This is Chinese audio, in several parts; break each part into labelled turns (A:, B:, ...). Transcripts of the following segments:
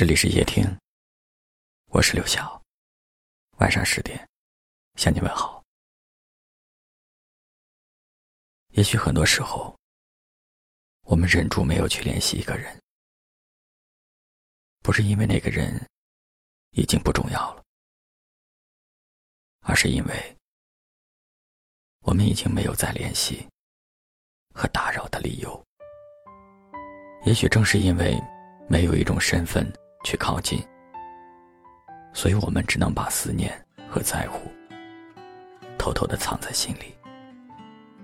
A: 这里是夜听，我是刘晓。晚上十点，向你问好。也许很多时候，我们忍住没有去联系一个人，不是因为那个人已经不重要了，而是因为我们已经没有再联系和打扰的理由。也许正是因为没有一种身份。去靠近，所以我们只能把思念和在乎偷偷的藏在心里，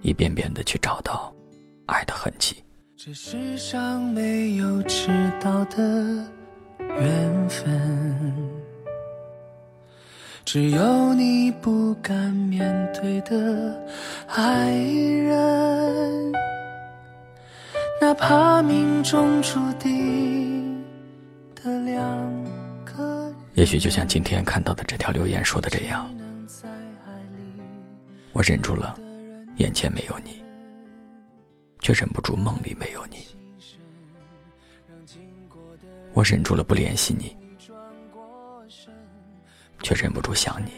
A: 一遍遍的去找到爱的痕迹。
B: 这世上没有迟到的缘分，只有你不敢面对的爱人，哪怕命中注定。
A: 也许就像今天看到的这条留言说的这样，我忍住了，眼前没有你，却忍不住梦里没有你；我忍住了不联系你，却忍不住想你。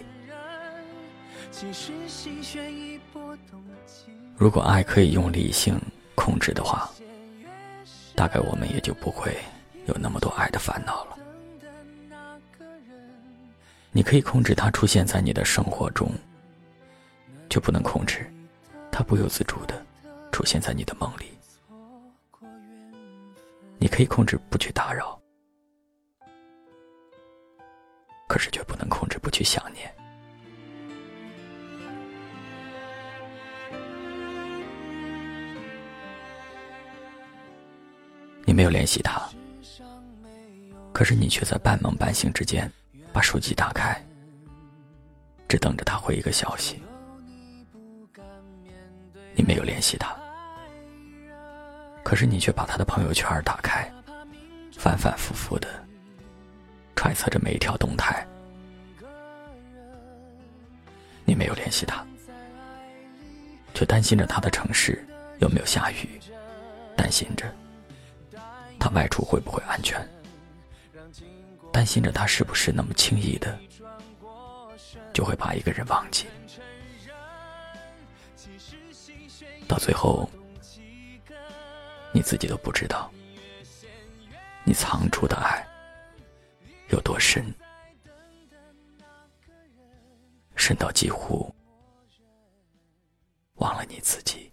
A: 如果爱可以用理性控制的话，大概我们也就不会。有那么多爱的烦恼了。你可以控制他出现在你的生活中，却不能控制他不由自主的出现在你的梦里。你可以控制不去打扰，可是却不能控制不去想念。你没有联系他。可是你却在半梦半醒之间，把手机打开，只等着他回一个消息。你没有联系他，可是你却把他的朋友圈打开，反反复复的揣测着每一条动态。你没有联系他，却担心着他的城市有没有下雨，担心着他外出会不会安全。担心着他是不是那么轻易的就会把一个人忘记，到最后你自己都不知道，你藏住的爱有多深，深到几乎忘了你自己。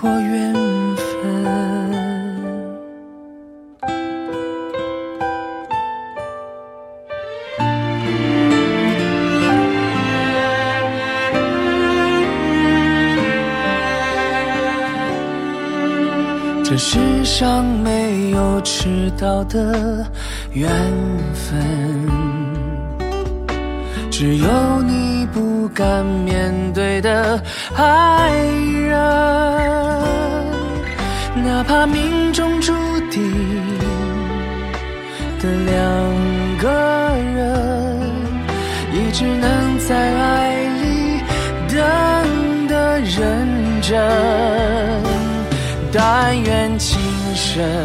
B: 过缘分，这世上没有迟到的缘分，只有你不敢面对的爱人。哪怕命中注定的两个人，也只能在爱里等的认真。但愿情深，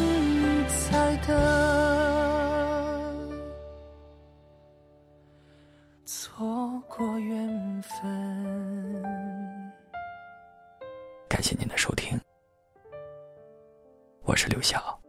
A: 感谢您的收听，我是刘晓。